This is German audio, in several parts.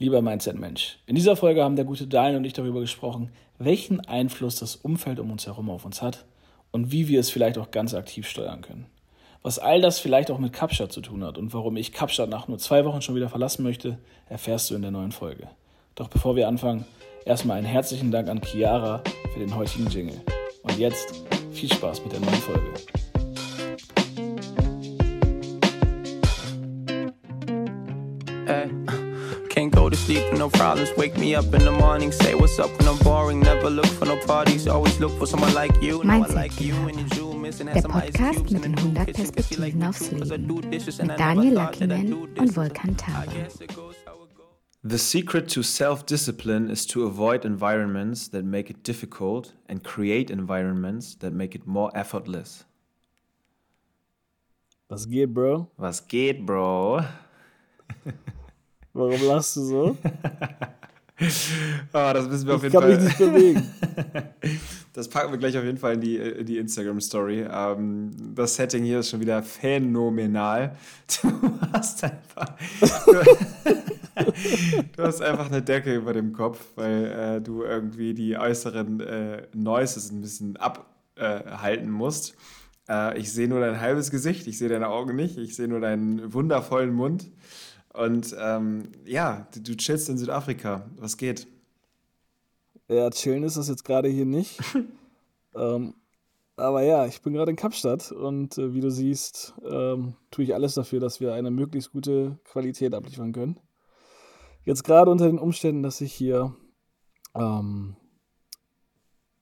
Lieber Mindset-Mensch, in dieser Folge haben der gute Daniel und ich darüber gesprochen, welchen Einfluss das Umfeld um uns herum auf uns hat und wie wir es vielleicht auch ganz aktiv steuern können. Was all das vielleicht auch mit Kapstadt zu tun hat und warum ich Kapstadt nach nur zwei Wochen schon wieder verlassen möchte, erfährst du in der neuen Folge. Doch bevor wir anfangen, erstmal einen herzlichen Dank an Chiara für den heutigen Jingle. Und jetzt viel Spaß mit der neuen Folge. To sleep with no problems. Wake me up in the morning, say what's up when I'm boring. Never look for no parties, always look for someone like you. No, I like you when you zoom in Der Podcast mit den 100 Perspektiven aufs Leben. Mit Daniel Luckyman und Volkan Thaler. The secret to self discipline is to avoid environments that make it difficult and create environments that make it more effortless. Was geht, Bro? Was geht, Bro? Warum lachst du so? oh, das müssen wir auf Ich jeden kann Fall. mich nicht bewegen. Das packen wir gleich auf jeden Fall in die, in die Instagram-Story. Ähm, das Setting hier ist schon wieder phänomenal. Du hast einfach. Du, hast einfach eine Decke über dem Kopf, weil äh, du irgendwie die äußeren äh, Noises ein bisschen abhalten musst. Äh, ich sehe nur dein halbes Gesicht, ich sehe deine Augen nicht, ich sehe nur deinen wundervollen Mund. Und ähm, ja, du, du chillst in Südafrika. Was geht? Ja, chillen ist das jetzt gerade hier nicht. ähm, aber ja, ich bin gerade in Kapstadt und äh, wie du siehst, ähm, tue ich alles dafür, dass wir eine möglichst gute Qualität abliefern können. Jetzt gerade unter den Umständen, dass ich hier ähm,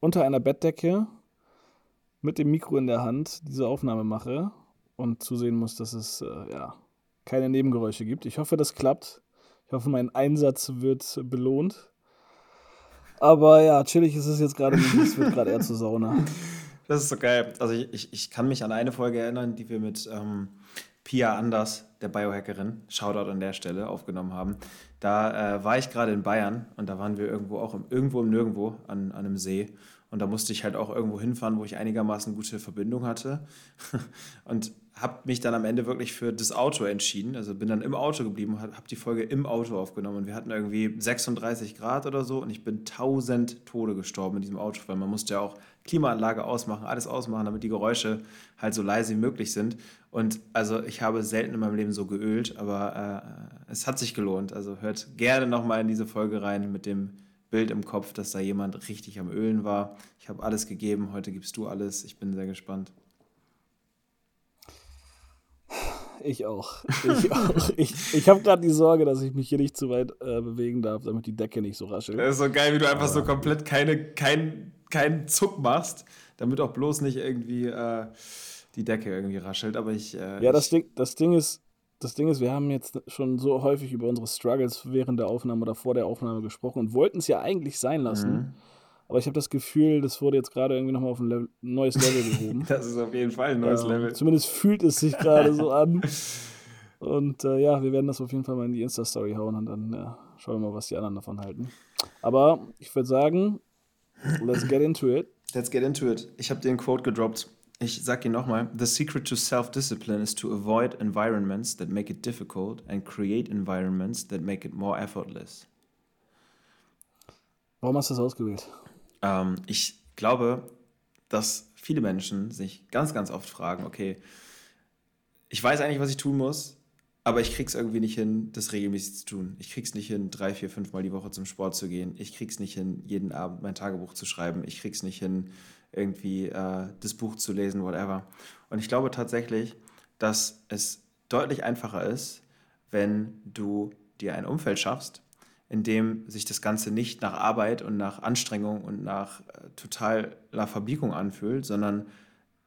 unter einer Bettdecke mit dem Mikro in der Hand diese Aufnahme mache und zusehen muss, dass es äh, ja, keine Nebengeräusche gibt. Ich hoffe, das klappt. Ich hoffe, mein Einsatz wird belohnt. Aber ja, chillig ist es jetzt gerade nicht. Es wird gerade eher zur Sauna. Das ist so geil. Also ich, ich, ich kann mich an eine Folge erinnern, die wir mit ähm, Pia Anders, der Biohackerin, Shoutout an der Stelle, aufgenommen haben. Da äh, war ich gerade in Bayern und da waren wir irgendwo auch im, irgendwo im Nirgendwo an, an einem See. Und da musste ich halt auch irgendwo hinfahren, wo ich einigermaßen gute Verbindung hatte. und habe mich dann am Ende wirklich für das Auto entschieden. Also bin dann im Auto geblieben und habe die Folge im Auto aufgenommen. Und wir hatten irgendwie 36 Grad oder so und ich bin tausend Tode gestorben in diesem Auto, weil man musste ja auch Klimaanlage ausmachen, alles ausmachen, damit die Geräusche halt so leise wie möglich sind. Und also ich habe selten in meinem Leben so geölt, aber äh, es hat sich gelohnt. Also hört gerne nochmal in diese Folge rein mit dem Bild im Kopf, dass da jemand richtig am Ölen war. Ich habe alles gegeben, heute gibst du alles. Ich bin sehr gespannt. Ich auch. Ich auch. Ich, ich habe gerade die Sorge, dass ich mich hier nicht zu weit äh, bewegen darf, damit die Decke nicht so raschelt. Das ist so geil, wie du einfach so komplett keine, kein, keinen Zuck machst, damit auch bloß nicht irgendwie äh, die Decke irgendwie raschelt. Aber ich. Äh, Ja, das Ding, das Ding ist, das Ding ist, wir haben jetzt schon so häufig über unsere Struggles während der Aufnahme oder vor der Aufnahme gesprochen und wollten es ja eigentlich sein lassen. Mhm. Aber ich habe das Gefühl, das wurde jetzt gerade irgendwie nochmal auf ein Level, neues Level gehoben. Das ist auf jeden Fall ein neues Ähm, Level. Zumindest fühlt es sich gerade so an. Und äh, ja, wir werden das auf jeden Fall mal in die Insta-Story hauen und dann ja, schauen wir mal, was die anderen davon halten. Aber ich würde sagen, let's get into it. Let's get into it. Ich habe den Quote gedroppt. Ich sag ihn nochmal. The secret to self-discipline is to avoid environments that make it difficult and create environments that make it more effortless. Warum hast du das ausgewählt? Ähm, ich glaube, dass viele Menschen sich ganz, ganz oft fragen, okay, ich weiß eigentlich, was ich tun muss, aber ich krieg's irgendwie nicht hin, das regelmäßig zu tun. Ich krieg's nicht hin, drei, vier, fünf Mal die Woche zum Sport zu gehen. Ich krieg's nicht hin, jeden Abend mein Tagebuch zu schreiben. Ich krieg's nicht hin, irgendwie äh, das Buch zu lesen, whatever. Und ich glaube tatsächlich, dass es deutlich einfacher ist, wenn du dir ein Umfeld schaffst, in dem sich das Ganze nicht nach Arbeit und nach Anstrengung und nach äh, totaler Verbiegung anfühlt, sondern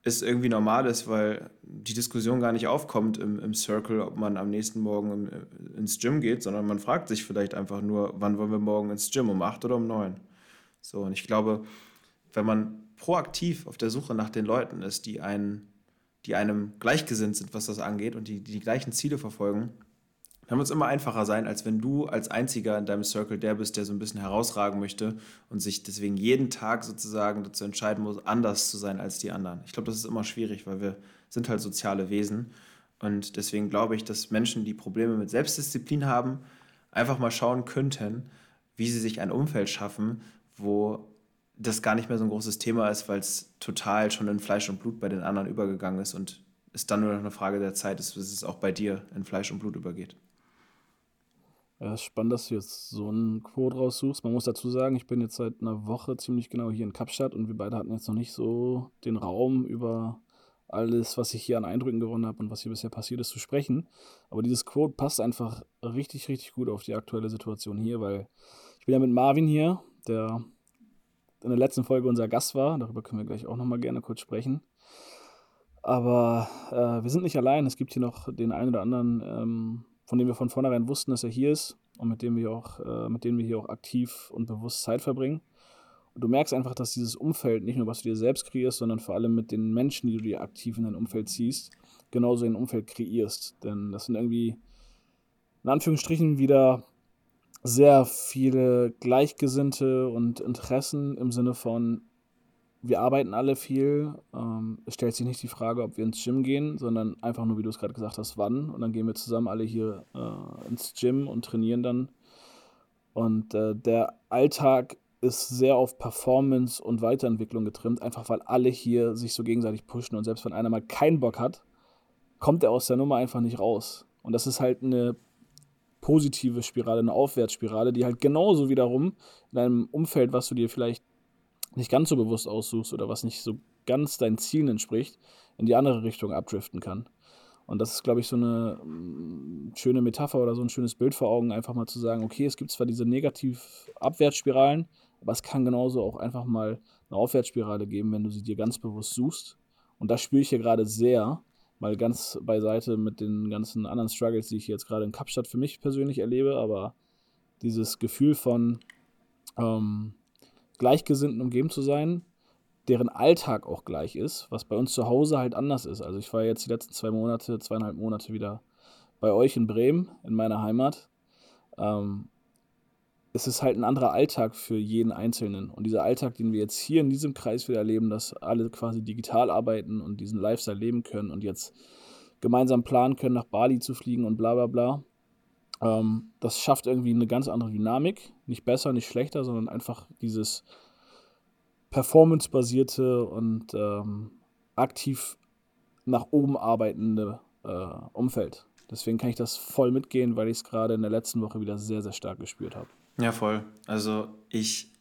es irgendwie normal ist, weil die Diskussion gar nicht aufkommt im, im Circle, ob man am nächsten Morgen im, äh, ins Gym geht, sondern man fragt sich vielleicht einfach nur, wann wollen wir morgen ins Gym, um acht oder um neun? So, und ich glaube, wenn man proaktiv auf der Suche nach den Leuten ist, die, einen, die einem gleichgesinnt sind, was das angeht und die die, die gleichen Ziele verfolgen, dann wird es immer einfacher sein, als wenn du als Einziger in deinem Circle der bist, der so ein bisschen herausragen möchte und sich deswegen jeden Tag sozusagen dazu entscheiden muss, anders zu sein als die anderen. Ich glaube, das ist immer schwierig, weil wir sind halt soziale Wesen und deswegen glaube ich, dass Menschen, die Probleme mit Selbstdisziplin haben, einfach mal schauen könnten, wie sie sich ein Umfeld schaffen, wo das gar nicht mehr so ein großes Thema ist, weil es total schon in Fleisch und Blut bei den anderen übergegangen ist und es dann nur noch eine Frage der Zeit ist, bis es auch bei dir in Fleisch und Blut übergeht. Ja, ist spannend, dass du jetzt so einen Quote raussuchst. Man muss dazu sagen, ich bin jetzt seit einer Woche ziemlich genau hier in Kapstadt und wir beide hatten jetzt noch nicht so den Raum über alles, was ich hier an Eindrücken gewonnen habe und was hier bisher passiert ist, zu sprechen. Aber dieses Quote passt einfach richtig, richtig gut auf die aktuelle Situation hier, weil ich bin ja mit Marvin hier, der in der letzten Folge unser Gast war. Darüber können wir gleich auch nochmal gerne kurz sprechen. Aber äh, wir sind nicht allein. Es gibt hier noch den einen oder anderen, ähm, von dem wir von vornherein wussten, dass er hier ist und mit dem wir auch, äh, mit dem wir hier auch aktiv und bewusst Zeit verbringen. Und du merkst einfach, dass dieses Umfeld, nicht nur was du dir selbst kreierst, sondern vor allem mit den Menschen, die du dir aktiv in dein Umfeld ziehst, genauso ein Umfeld kreierst. Denn das sind irgendwie in Anführungsstrichen wieder sehr viele Gleichgesinnte und Interessen im Sinne von, wir arbeiten alle viel. Ähm, es stellt sich nicht die Frage, ob wir ins Gym gehen, sondern einfach nur, wie du es gerade gesagt hast, wann. Und dann gehen wir zusammen alle hier äh, ins Gym und trainieren dann. Und äh, der Alltag ist sehr auf Performance und Weiterentwicklung getrimmt, einfach weil alle hier sich so gegenseitig pushen und selbst wenn einer mal keinen Bock hat, kommt er aus der Nummer einfach nicht raus. Und das ist halt eine positive Spirale, eine Aufwärtsspirale, die halt genauso wiederum in einem Umfeld, was du dir vielleicht nicht ganz so bewusst aussuchst oder was nicht so ganz deinen Zielen entspricht, in die andere Richtung abdriften kann. Und das ist, glaube ich, so eine mm, schöne Metapher oder so ein schönes Bild vor Augen, einfach mal zu sagen, okay, es gibt zwar diese Negativ-Abwärtsspiralen, aber es kann genauso auch einfach mal eine Aufwärtsspirale geben, wenn du sie dir ganz bewusst suchst. Und das spüre ich hier gerade sehr, mal ganz beiseite mit den ganzen anderen Struggles, die ich jetzt gerade in Kapstadt für mich persönlich erlebe, aber dieses Gefühl von ähm, Gleichgesinnten umgeben zu sein, deren Alltag auch gleich ist, was bei uns zu Hause halt anders ist. Also ich war jetzt die letzten zwei Monate, zweieinhalb Monate wieder bei euch in Bremen, in meiner Heimat. Ähm, es ist halt ein anderer Alltag für jeden Einzelnen. Und dieser Alltag, den wir jetzt hier in diesem Kreis wieder erleben, dass alle quasi digital arbeiten und diesen Lifestyle leben können und jetzt gemeinsam planen können, nach Bali zu fliegen und bla bla bla, ähm, das schafft irgendwie eine ganz andere Dynamik. Nicht besser, nicht schlechter, sondern einfach dieses performancebasierte und ähm, aktiv nach oben arbeitende äh, Umfeld. Deswegen kann ich das voll mitgehen, weil ich es gerade in der letzten Woche wieder sehr, sehr stark gespürt habe. Ja, voll. Also ich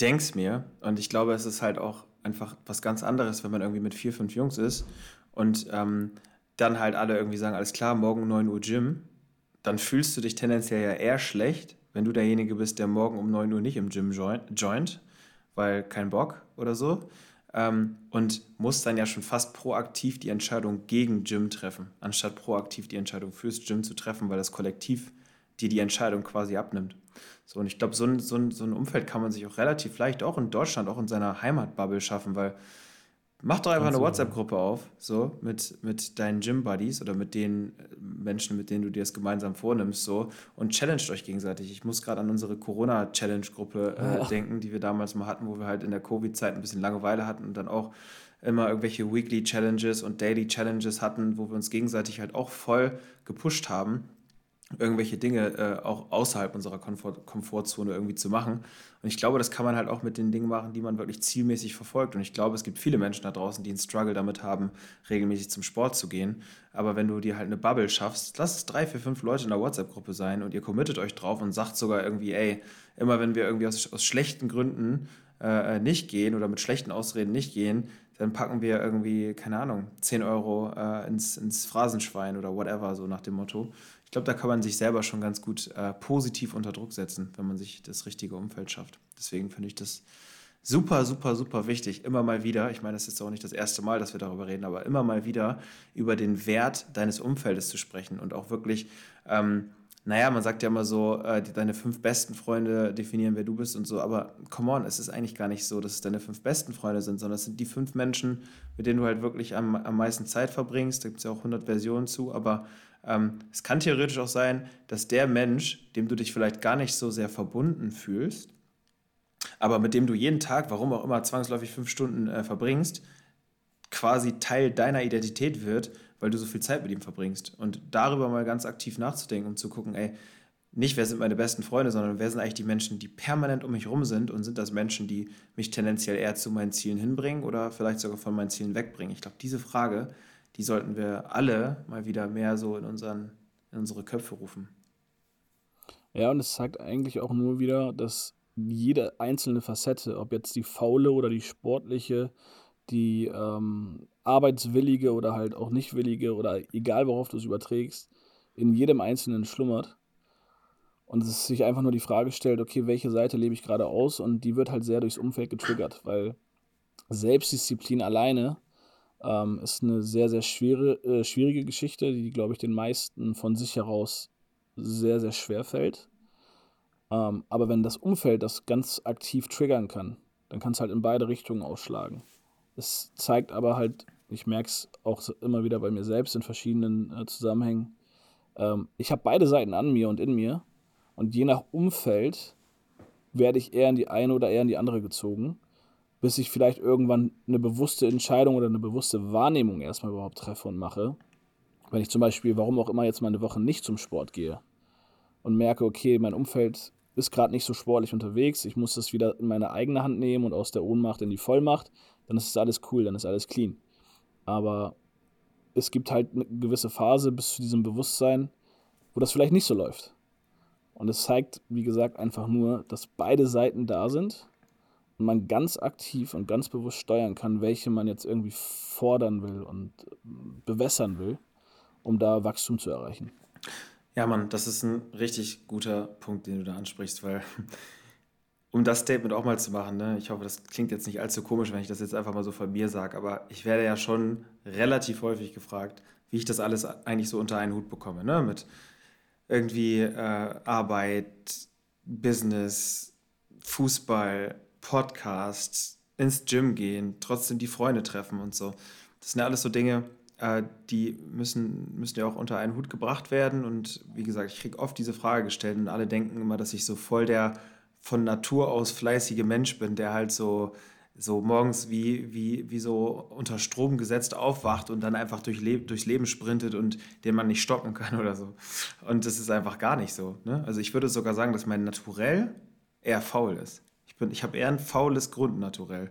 denke es mir und ich glaube, es ist halt auch einfach was ganz anderes, wenn man irgendwie mit vier, fünf Jungs ist und ähm, dann halt alle irgendwie sagen, alles klar, morgen 9 Uhr Gym, dann fühlst du dich tendenziell ja eher schlecht, wenn du derjenige bist, der morgen um 9 Uhr nicht im Gym joint, weil kein Bock oder so. Ähm, und musst dann ja schon fast proaktiv die Entscheidung gegen Gym treffen, anstatt proaktiv die Entscheidung fürs Gym zu treffen, weil das Kollektiv dir die Entscheidung quasi abnimmt. So, und ich glaube, so ein, so, ein, so ein Umfeld kann man sich auch relativ leicht auch in Deutschland, auch in seiner Heimatbubble schaffen, weil mach doch einfach eine WhatsApp-Gruppe auf, so, mit, mit deinen Gym-Buddies oder mit den äh, Menschen, mit denen du dir das gemeinsam vornimmst, so, und challenged euch gegenseitig. Ich muss gerade an unsere Corona-Challenge-Gruppe äh, ja. denken, die wir damals mal hatten, wo wir halt in der Covid-Zeit ein bisschen Langeweile hatten und dann auch immer irgendwelche Weekly Challenges und Daily Challenges hatten, wo wir uns gegenseitig halt auch voll gepusht haben irgendwelche Dinge äh, auch außerhalb unserer Komfort Komfortzone irgendwie zu machen. Und ich glaube, das kann man halt auch mit den Dingen machen, die man wirklich zielmäßig verfolgt. Und ich glaube, es gibt viele Menschen da draußen, die einen Struggle damit haben, regelmäßig zum Sport zu gehen. Aber wenn du dir halt eine Bubble schaffst, lass es drei, vier, fünf Leute in der WhatsApp-Gruppe sein und ihr committet euch drauf und sagt sogar irgendwie, ey, immer wenn wir irgendwie aus, aus schlechten Gründen äh, nicht gehen oder mit schlechten Ausreden nicht gehen, dann packen wir irgendwie, keine Ahnung, 10 Euro äh, ins, ins Phrasenschwein oder whatever, so nach dem Motto. Ich glaube, da kann man sich selber schon ganz gut äh, positiv unter Druck setzen, wenn man sich das richtige Umfeld schafft. Deswegen finde ich das super, super, super wichtig, immer mal wieder, ich meine, das ist auch nicht das erste Mal, dass wir darüber reden, aber immer mal wieder über den Wert deines Umfeldes zu sprechen und auch wirklich, ähm, naja, man sagt ja immer so, äh, deine fünf besten Freunde definieren, wer du bist und so, aber come on, es ist eigentlich gar nicht so, dass es deine fünf besten Freunde sind, sondern es sind die fünf Menschen, mit denen du halt wirklich am, am meisten Zeit verbringst. Da gibt es ja auch 100 Versionen zu, aber ähm, es kann theoretisch auch sein, dass der Mensch, dem du dich vielleicht gar nicht so sehr verbunden fühlst, aber mit dem du jeden Tag, warum auch immer, zwangsläufig fünf Stunden äh, verbringst, quasi Teil deiner Identität wird, weil du so viel Zeit mit ihm verbringst. Und darüber mal ganz aktiv nachzudenken, um zu gucken, ey, nicht, wer sind meine besten Freunde, sondern wer sind eigentlich die Menschen, die permanent um mich rum sind und sind das Menschen, die mich tendenziell eher zu meinen Zielen hinbringen oder vielleicht sogar von meinen Zielen wegbringen? Ich glaube, diese Frage, die sollten wir alle mal wieder mehr so in, unseren, in unsere Köpfe rufen. Ja, und es zeigt eigentlich auch nur wieder, dass jede einzelne Facette, ob jetzt die faule oder die sportliche, die ähm, arbeitswillige oder halt auch nicht willige oder egal worauf du es überträgst, in jedem Einzelnen schlummert. Und es sich einfach nur die Frage stellt, okay, welche Seite lebe ich gerade aus? Und die wird halt sehr durchs Umfeld getriggert, weil Selbstdisziplin alleine ähm, ist eine sehr, sehr schwere, äh, schwierige Geschichte, die, glaube ich, den meisten von sich heraus sehr, sehr schwer fällt. Ähm, aber wenn das Umfeld das ganz aktiv triggern kann, dann kann es halt in beide Richtungen ausschlagen. Es zeigt aber halt, ich merke es auch immer wieder bei mir selbst in verschiedenen äh, Zusammenhängen, ähm, ich habe beide Seiten an mir und in mir und je nach Umfeld werde ich eher in die eine oder eher in die andere gezogen, bis ich vielleicht irgendwann eine bewusste Entscheidung oder eine bewusste Wahrnehmung erstmal überhaupt treffe und mache. Wenn ich zum Beispiel, warum auch immer jetzt mal eine Woche nicht zum Sport gehe und merke, okay, mein Umfeld ist gerade nicht so sportlich unterwegs, ich muss das wieder in meine eigene Hand nehmen und aus der Ohnmacht in die Vollmacht, dann ist alles cool, dann ist alles clean. Aber es gibt halt eine gewisse Phase bis zu diesem Bewusstsein, wo das vielleicht nicht so läuft. Und es zeigt, wie gesagt, einfach nur, dass beide Seiten da sind und man ganz aktiv und ganz bewusst steuern kann, welche man jetzt irgendwie fordern will und bewässern will, um da Wachstum zu erreichen. Ja, Mann, das ist ein richtig guter Punkt, den du da ansprichst, weil um das Statement auch mal zu machen, ne, ich hoffe, das klingt jetzt nicht allzu komisch, wenn ich das jetzt einfach mal so von mir sage, aber ich werde ja schon relativ häufig gefragt, wie ich das alles eigentlich so unter einen Hut bekomme, ne, mit irgendwie äh, Arbeit, Business, Fußball, Podcast, ins Gym gehen, trotzdem die Freunde treffen und so. Das sind ja alles so Dinge, äh, die müssen, müssen ja auch unter einen Hut gebracht werden. Und wie gesagt, ich kriege oft diese Frage gestellt und alle denken immer, dass ich so voll der von Natur aus fleißige Mensch bin, der halt so, so morgens wie, wie, wie so unter Strom gesetzt aufwacht und dann einfach durch Le durchs Leben sprintet und den man nicht stoppen kann oder so. Und das ist einfach gar nicht so. Ne? Also ich würde sogar sagen, dass mein Naturell eher faul ist. Ich, ich habe eher ein faules Grundnaturell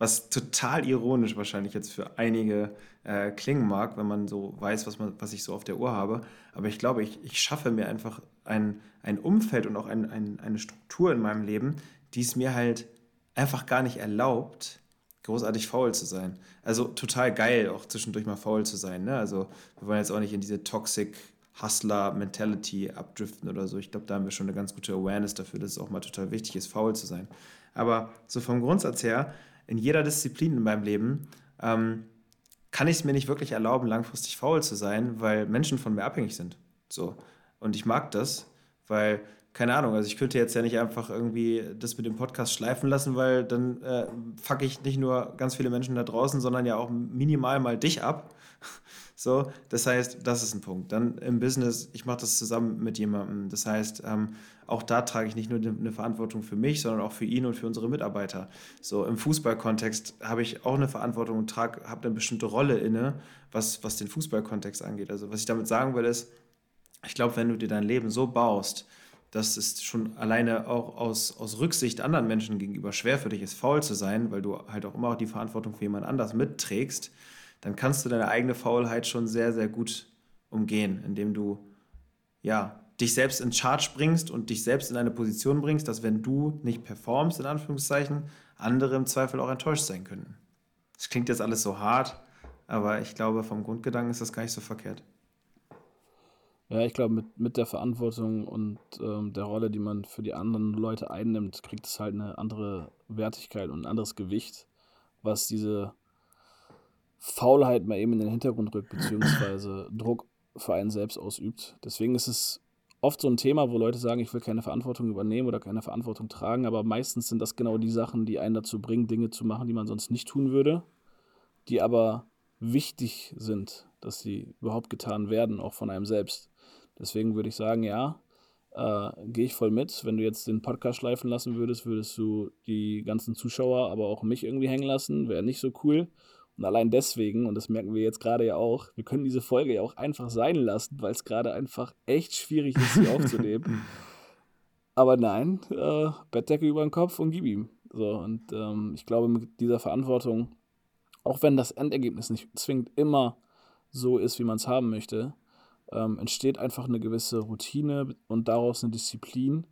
was total ironisch wahrscheinlich jetzt für einige äh, klingen mag, wenn man so weiß, was, man, was ich so auf der Uhr habe. Aber ich glaube, ich, ich schaffe mir einfach ein, ein Umfeld und auch ein, ein, eine Struktur in meinem Leben, die es mir halt einfach gar nicht erlaubt, großartig faul zu sein. Also total geil, auch zwischendurch mal faul zu sein. Ne? Also wir wollen jetzt auch nicht in diese Toxic Hustler-Mentality abdriften oder so. Ich glaube, da haben wir schon eine ganz gute Awareness dafür, dass es auch mal total wichtig ist, faul zu sein. Aber so vom Grundsatz her in jeder Disziplin in meinem Leben ähm, kann ich es mir nicht wirklich erlauben, langfristig faul zu sein, weil Menschen von mir abhängig sind. So. Und ich mag das, weil, keine Ahnung, also ich könnte jetzt ja nicht einfach irgendwie das mit dem Podcast schleifen lassen, weil dann äh, fuck ich nicht nur ganz viele Menschen da draußen, sondern ja auch minimal mal dich ab. So, das heißt, das ist ein Punkt. Dann im Business, ich mache das zusammen mit jemandem. Das heißt, ähm, auch da trage ich nicht nur eine Verantwortung für mich, sondern auch für ihn und für unsere Mitarbeiter. So im Fußballkontext habe ich auch eine Verantwortung und habe eine bestimmte Rolle inne, was, was den Fußballkontext angeht. Also was ich damit sagen will, ist, ich glaube, wenn du dir dein Leben so baust, dass es schon alleine auch aus, aus Rücksicht anderen Menschen gegenüber schwer für dich ist, faul zu sein, weil du halt auch immer die Verantwortung für jemand anders mitträgst, dann kannst du deine eigene Faulheit schon sehr, sehr gut umgehen, indem du ja, dich selbst in Charge bringst und dich selbst in eine Position bringst, dass wenn du nicht performst, in Anführungszeichen, andere im Zweifel auch enttäuscht sein können. Das klingt jetzt alles so hart, aber ich glaube, vom Grundgedanken ist das gar nicht so verkehrt. Ja, ich glaube, mit, mit der Verantwortung und ähm, der Rolle, die man für die anderen Leute einnimmt, kriegt es halt eine andere Wertigkeit und ein anderes Gewicht, was diese Faulheit mal eben in den Hintergrund rückt, beziehungsweise Druck für einen selbst ausübt. Deswegen ist es oft so ein Thema, wo Leute sagen, ich will keine Verantwortung übernehmen oder keine Verantwortung tragen, aber meistens sind das genau die Sachen, die einen dazu bringen, Dinge zu machen, die man sonst nicht tun würde, die aber wichtig sind, dass sie überhaupt getan werden, auch von einem selbst. Deswegen würde ich sagen, ja, äh, gehe ich voll mit. Wenn du jetzt den Podcast schleifen lassen würdest, würdest du die ganzen Zuschauer, aber auch mich irgendwie hängen lassen, wäre nicht so cool. Und allein deswegen, und das merken wir jetzt gerade ja auch, wir können diese Folge ja auch einfach sein lassen, weil es gerade einfach echt schwierig ist, sie aufzunehmen. Aber nein, äh, Bettdecke über den Kopf und gib ihm. So, und ähm, ich glaube, mit dieser Verantwortung, auch wenn das Endergebnis nicht zwingend immer so ist, wie man es haben möchte, ähm, entsteht einfach eine gewisse Routine und daraus eine Disziplin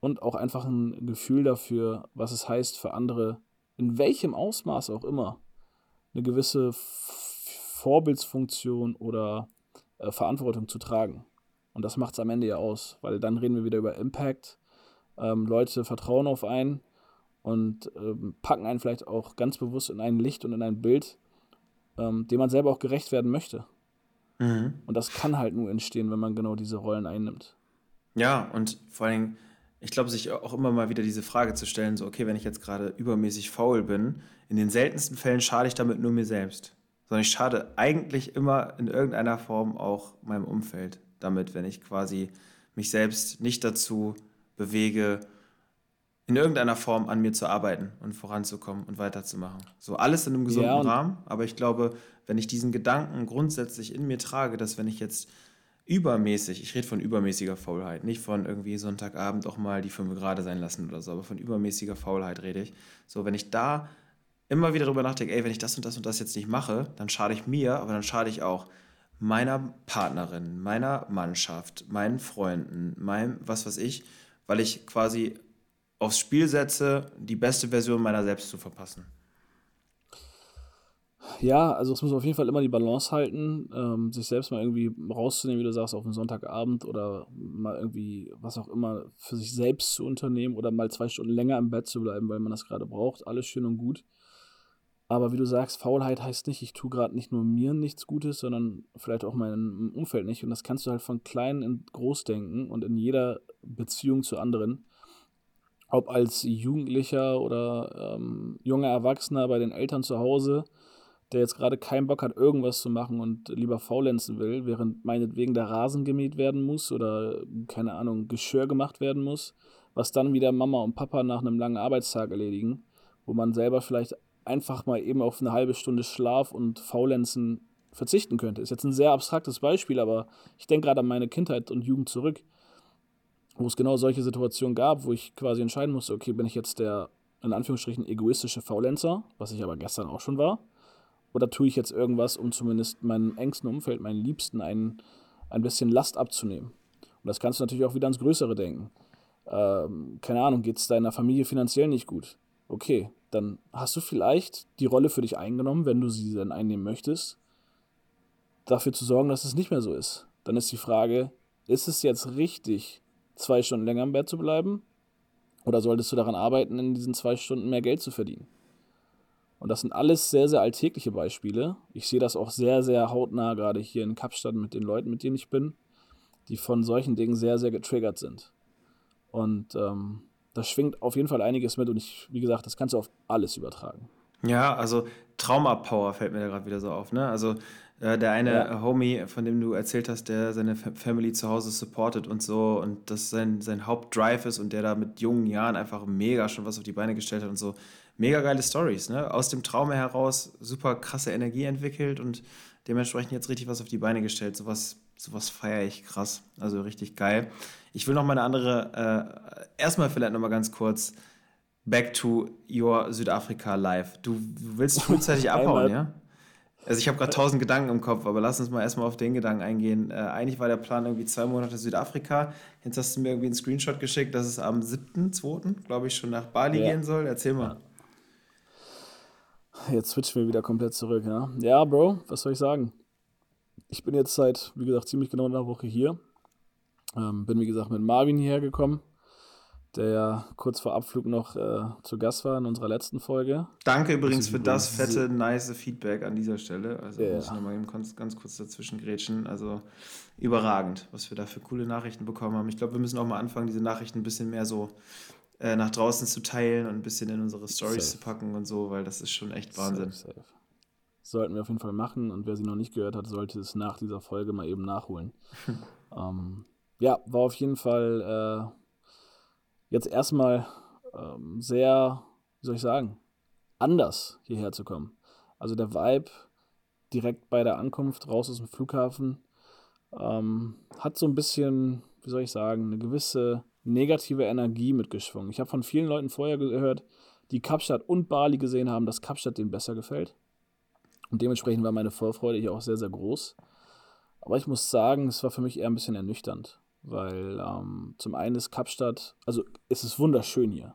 und auch einfach ein Gefühl dafür, was es heißt für andere, in welchem Ausmaß auch immer, eine gewisse Vorbildsfunktion oder äh, Verantwortung zu tragen. Und das macht es am Ende ja aus, weil dann reden wir wieder über Impact. Ähm, Leute vertrauen auf einen und ähm, packen einen vielleicht auch ganz bewusst in ein Licht und in ein Bild, ähm, dem man selber auch gerecht werden möchte. Mhm. Und das kann halt nur entstehen, wenn man genau diese Rollen einnimmt. Ja, und vor allen Dingen, ich glaube, sich auch immer mal wieder diese Frage zu stellen, so, okay, wenn ich jetzt gerade übermäßig faul bin, in den seltensten Fällen schade ich damit nur mir selbst. Sondern ich schade eigentlich immer in irgendeiner Form auch meinem Umfeld damit, wenn ich quasi mich selbst nicht dazu bewege, in irgendeiner Form an mir zu arbeiten und voranzukommen und weiterzumachen. So alles in einem gesunden ja, Rahmen, aber ich glaube, wenn ich diesen Gedanken grundsätzlich in mir trage, dass wenn ich jetzt übermäßig, ich rede von übermäßiger Faulheit, nicht von irgendwie Sonntagabend auch mal die fünf gerade sein lassen oder so, aber von übermäßiger Faulheit rede ich. So, wenn ich da immer wieder darüber nachdenke, ey, wenn ich das und das und das jetzt nicht mache, dann schade ich mir, aber dann schade ich auch meiner Partnerin, meiner Mannschaft, meinen Freunden, meinem was weiß ich, weil ich quasi aufs Spiel setze, die beste Version meiner selbst zu verpassen. Ja, also es muss auf jeden Fall immer die Balance halten, ähm, sich selbst mal irgendwie rauszunehmen, wie du sagst, auf einen Sonntagabend oder mal irgendwie, was auch immer, für sich selbst zu unternehmen oder mal zwei Stunden länger im Bett zu bleiben, weil man das gerade braucht. Alles schön und gut. Aber wie du sagst, Faulheit heißt nicht, ich tue gerade nicht nur mir nichts Gutes, sondern vielleicht auch meinem Umfeld nicht. Und das kannst du halt von klein in groß denken und in jeder Beziehung zu anderen. Ob als Jugendlicher oder ähm, junger Erwachsener bei den Eltern zu Hause, der jetzt gerade keinen Bock hat, irgendwas zu machen und lieber faulenzen will, während meinetwegen der Rasen gemäht werden muss oder, keine Ahnung, Geschirr gemacht werden muss, was dann wieder Mama und Papa nach einem langen Arbeitstag erledigen, wo man selber vielleicht einfach mal eben auf eine halbe Stunde Schlaf und Faulenzen verzichten könnte. Ist jetzt ein sehr abstraktes Beispiel, aber ich denke gerade an meine Kindheit und Jugend zurück, wo es genau solche Situationen gab, wo ich quasi entscheiden musste, okay, bin ich jetzt der in Anführungsstrichen egoistische Faulenzer, was ich aber gestern auch schon war, oder tue ich jetzt irgendwas, um zumindest meinem engsten Umfeld, meinen Liebsten, ein, ein bisschen Last abzunehmen? Und das kannst du natürlich auch wieder ans Größere denken. Ähm, keine Ahnung, geht es deiner Familie finanziell nicht gut? Okay, dann hast du vielleicht die Rolle für dich eingenommen, wenn du sie dann einnehmen möchtest, dafür zu sorgen, dass es nicht mehr so ist. Dann ist die Frage, ist es jetzt richtig, zwei Stunden länger im Bett zu bleiben? Oder solltest du daran arbeiten, in diesen zwei Stunden mehr Geld zu verdienen? Und das sind alles sehr, sehr alltägliche Beispiele. Ich sehe das auch sehr, sehr hautnah, gerade hier in Kapstadt mit den Leuten, mit denen ich bin, die von solchen Dingen sehr, sehr getriggert sind. Und ähm, das schwingt auf jeden Fall einiges mit und ich, wie gesagt, das kannst du auf alles übertragen. Ja, also Trauma-Power fällt mir da gerade wieder so auf. Ne? Also äh, der eine ja. Homie, von dem du erzählt hast, der seine Family zu Hause supportet und so und das sein, sein Hauptdrive ist und der da mit jungen Jahren einfach mega schon was auf die Beine gestellt hat und so. Mega geile Stories, ne? Aus dem Trauma heraus super krasse Energie entwickelt und dementsprechend jetzt richtig was auf die Beine gestellt. Sowas, sowas feiere ich krass. Also richtig geil. Ich will noch mal eine andere, äh, erstmal vielleicht noch mal ganz kurz back to your Südafrika Live. Du, du willst frühzeitig abhauen, ja? Also ich habe gerade tausend Gedanken im Kopf, aber lass uns mal erstmal auf den Gedanken eingehen. Äh, eigentlich war der Plan irgendwie zwei Monate Südafrika. Jetzt hast du mir irgendwie einen Screenshot geschickt, dass es am 7.2., glaube ich, schon nach Bali ja. gehen soll. Erzähl mal. Jetzt switchen wir wieder komplett zurück, ja. Ja, Bro, was soll ich sagen? Ich bin jetzt seit, wie gesagt, ziemlich genau einer Woche hier. Ähm, bin, wie gesagt, mit Marvin hierher gekommen, der ja kurz vor Abflug noch äh, zu Gast war in unserer letzten Folge. Danke übrigens für das fette, nice Feedback an dieser Stelle. Also yeah. muss ich nochmal ganz, ganz kurz dazwischen grätschen. Also überragend, was wir da für coole Nachrichten bekommen haben. Ich glaube, wir müssen auch mal anfangen, diese Nachrichten ein bisschen mehr so äh, nach draußen zu teilen und ein bisschen in unsere Stories zu packen und so, weil das ist schon echt Wahnsinn. Safe, safe. Sollten wir auf jeden Fall machen und wer sie noch nicht gehört hat, sollte es nach dieser Folge mal eben nachholen. ähm, ja, war auf jeden Fall äh, jetzt erstmal ähm, sehr, wie soll ich sagen, anders hierher zu kommen. Also der Vibe direkt bei der Ankunft raus aus dem Flughafen ähm, hat so ein bisschen, wie soll ich sagen, eine gewisse negative Energie mitgeschwungen. Ich habe von vielen Leuten vorher gehört, die Kapstadt und Bali gesehen haben, dass Kapstadt denen besser gefällt. Und dementsprechend war meine Vorfreude hier auch sehr, sehr groß. Aber ich muss sagen, es war für mich eher ein bisschen ernüchternd, weil ähm, zum einen ist Kapstadt, also es ist wunderschön hier.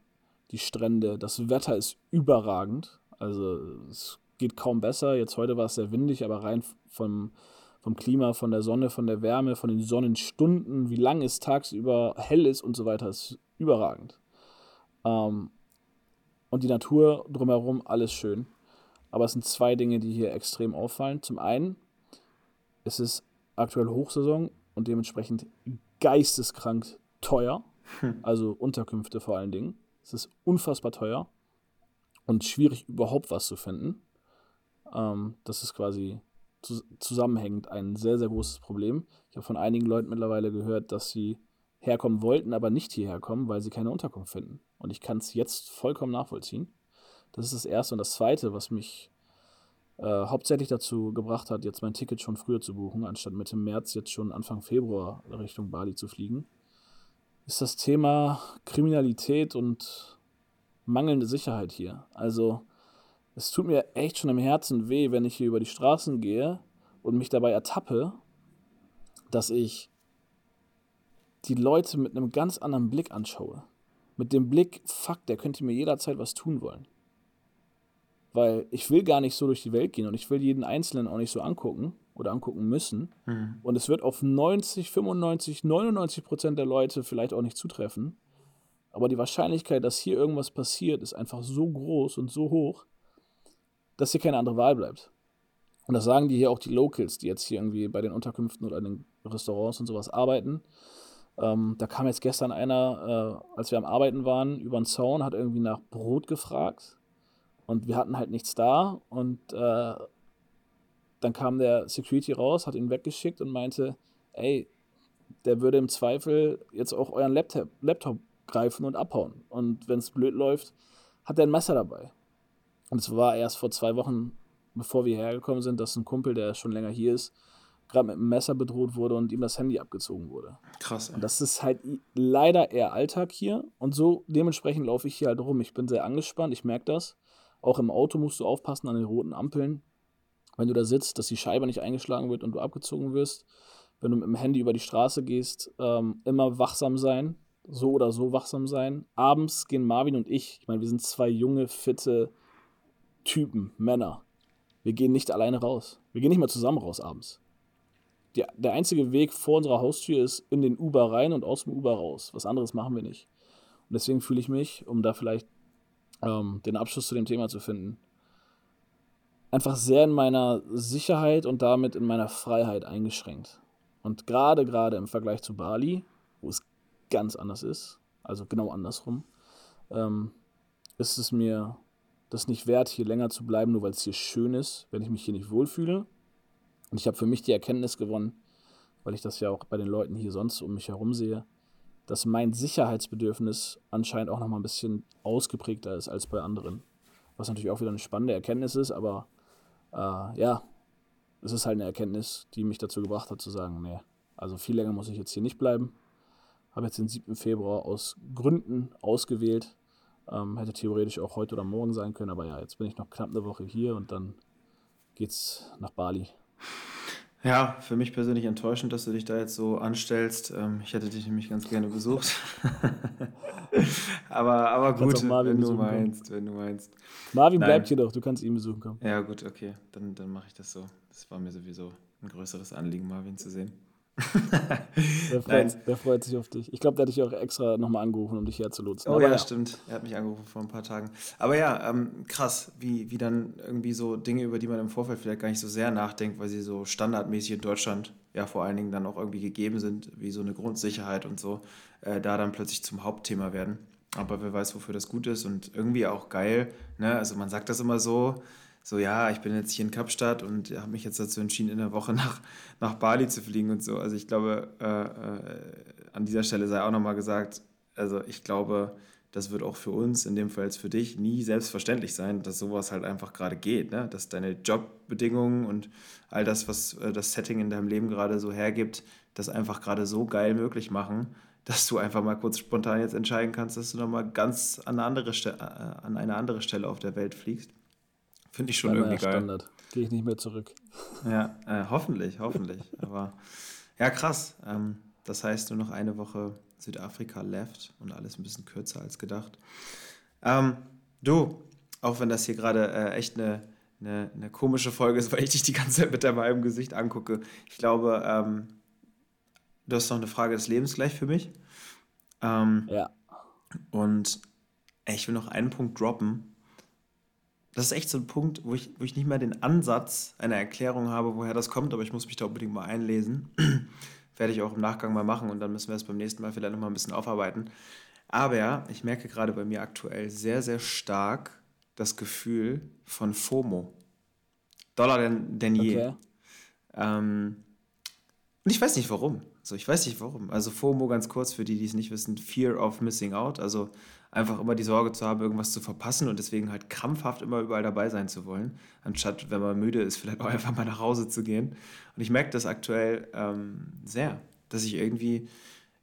Die Strände, das Wetter ist überragend. Also es geht kaum besser. Jetzt heute war es sehr windig, aber rein vom, vom Klima, von der Sonne, von der Wärme, von den Sonnenstunden, wie lang es tagsüber hell ist und so weiter, ist überragend. Ähm, und die Natur drumherum, alles schön. Aber es sind zwei Dinge, die hier extrem auffallen. Zum einen, es ist aktuell Hochsaison und dementsprechend geisteskrank teuer. Hm. Also Unterkünfte vor allen Dingen. Es ist unfassbar teuer und schwierig überhaupt was zu finden. Ähm, das ist quasi zusammenhängend ein sehr, sehr großes Problem. Ich habe von einigen Leuten mittlerweile gehört, dass sie herkommen wollten, aber nicht hierher kommen, weil sie keine Unterkunft finden. Und ich kann es jetzt vollkommen nachvollziehen. Das ist das Erste. Und das Zweite, was mich äh, hauptsächlich dazu gebracht hat, jetzt mein Ticket schon früher zu buchen, anstatt Mitte März jetzt schon Anfang Februar Richtung Bali zu fliegen, ist das Thema Kriminalität und mangelnde Sicherheit hier. Also es tut mir echt schon im Herzen weh, wenn ich hier über die Straßen gehe und mich dabei ertappe, dass ich die Leute mit einem ganz anderen Blick anschaue. Mit dem Blick, fuck, der könnte mir jederzeit was tun wollen. Weil ich will gar nicht so durch die Welt gehen und ich will jeden Einzelnen auch nicht so angucken oder angucken müssen. Mhm. Und es wird auf 90, 95, 99 Prozent der Leute vielleicht auch nicht zutreffen. Aber die Wahrscheinlichkeit, dass hier irgendwas passiert, ist einfach so groß und so hoch, dass hier keine andere Wahl bleibt. Und das sagen die hier auch die Locals, die jetzt hier irgendwie bei den Unterkünften oder in den Restaurants und sowas arbeiten. Ähm, da kam jetzt gestern einer, äh, als wir am Arbeiten waren, über den Zaun, hat irgendwie nach Brot gefragt. Und wir hatten halt nichts da. Und äh, dann kam der Security raus, hat ihn weggeschickt und meinte, ey, der würde im Zweifel jetzt auch euren Laptop, Laptop greifen und abhauen. Und wenn es blöd läuft, hat er ein Messer dabei. Und es war erst vor zwei Wochen, bevor wir hergekommen sind, dass ein Kumpel, der schon länger hier ist, gerade mit einem Messer bedroht wurde und ihm das Handy abgezogen wurde. Krass. Ey. Und das ist halt leider eher Alltag hier. Und so dementsprechend laufe ich hier halt rum. Ich bin sehr angespannt, ich merke das. Auch im Auto musst du aufpassen an den roten Ampeln. Wenn du da sitzt, dass die Scheibe nicht eingeschlagen wird und du abgezogen wirst. Wenn du mit dem Handy über die Straße gehst, ähm, immer wachsam sein. So oder so wachsam sein. Abends gehen Marvin und ich, ich meine, wir sind zwei junge, fitte Typen, Männer. Wir gehen nicht alleine raus. Wir gehen nicht mal zusammen raus abends. Die, der einzige Weg vor unserer Haustür ist in den Uber rein und aus dem Uber raus. Was anderes machen wir nicht. Und deswegen fühle ich mich, um da vielleicht ähm, den Abschluss zu dem Thema zu finden, einfach sehr in meiner Sicherheit und damit in meiner Freiheit eingeschränkt. Und gerade, gerade im Vergleich zu Bali, wo es ganz anders ist, also genau andersrum, ähm, ist es mir das nicht wert, hier länger zu bleiben, nur weil es hier schön ist, wenn ich mich hier nicht wohlfühle. Und ich habe für mich die Erkenntnis gewonnen, weil ich das ja auch bei den Leuten hier sonst um mich herum sehe, dass mein Sicherheitsbedürfnis anscheinend auch noch mal ein bisschen ausgeprägter ist als bei anderen. Was natürlich auch wieder eine spannende Erkenntnis ist, aber äh, ja, es ist halt eine Erkenntnis, die mich dazu gebracht hat zu sagen, nee, also viel länger muss ich jetzt hier nicht bleiben. Habe jetzt den 7. Februar aus Gründen ausgewählt, ähm, hätte theoretisch auch heute oder morgen sein können, aber ja, jetzt bin ich noch knapp eine Woche hier und dann geht's nach Bali. Ja, für mich persönlich enttäuschend, dass du dich da jetzt so anstellst. Ähm, ich hätte dich nämlich ganz gerne besucht. aber, aber gut, wenn du meinst, kommen. wenn du meinst. Marvin Nein. bleibt hier doch, du kannst ihn besuchen kommen. Ja, gut, okay, dann, dann mache ich das so. Das war mir sowieso ein größeres Anliegen, Marvin zu sehen der, freut, der, freut, sich auf dich. Ich glaube, der hat dich auch extra nochmal angerufen, um dich herzulotsen. Oh Aber ja, ja, stimmt. Er hat mich angerufen vor ein paar Tagen. Aber ja, ähm, krass, wie, wie dann irgendwie so Dinge, über die man im Vorfeld vielleicht gar nicht so sehr nachdenkt, weil sie so standardmäßig in Deutschland ja vor allen Dingen dann auch irgendwie gegeben sind, wie so eine Grundsicherheit und so, äh, da dann plötzlich zum Hauptthema werden. Aber wer weiß, wofür das gut ist und irgendwie auch geil. Ne? Also man sagt das immer so, so, ja, ich bin jetzt hier in Kapstadt und habe mich jetzt dazu entschieden, in der Woche nach, nach Bali zu fliegen und so. Also ich glaube, äh, äh, an dieser Stelle sei auch nochmal gesagt, also ich glaube, das wird auch für uns, in dem Fall jetzt für dich, nie selbstverständlich sein, dass sowas halt einfach gerade geht. Ne? Dass deine Jobbedingungen und all das, was äh, das Setting in deinem Leben gerade so hergibt, das einfach gerade so geil möglich machen, dass du einfach mal kurz spontan jetzt entscheiden kannst, dass du nochmal ganz an eine andere, Ste äh, an eine andere Stelle auf der Welt fliegst. Finde ich schon irgendwie geil. Standard. Gehe ich nicht mehr zurück. Ja, äh, hoffentlich, hoffentlich. Aber ja, krass. Ähm, das heißt, nur noch eine Woche Südafrika left und alles ein bisschen kürzer als gedacht. Ähm, du, auch wenn das hier gerade äh, echt eine, eine, eine, komische Folge ist, weil ich dich die ganze Zeit mit deinem Gesicht angucke, ich glaube, ähm, du hast noch eine Frage des Lebens gleich für mich. Ähm, ja. Und ich will noch einen Punkt droppen. Das ist echt so ein Punkt, wo ich, wo ich nicht mehr den Ansatz einer Erklärung habe, woher das kommt, aber ich muss mich da unbedingt mal einlesen. Werde ich auch im Nachgang mal machen und dann müssen wir es beim nächsten Mal vielleicht nochmal ein bisschen aufarbeiten. Aber ich merke gerade bei mir aktuell sehr, sehr stark das Gefühl von FOMO. Dollar denn, denn je. Okay. Ähm, und ich weiß nicht warum. Also ich weiß nicht warum. Also FOMO ganz kurz für die, die es nicht wissen, Fear of Missing Out. Also einfach immer die Sorge zu haben, irgendwas zu verpassen und deswegen halt krampfhaft immer überall dabei sein zu wollen, anstatt, wenn man müde ist, vielleicht auch einfach mal nach Hause zu gehen. Und ich merke das aktuell ähm, sehr, dass ich irgendwie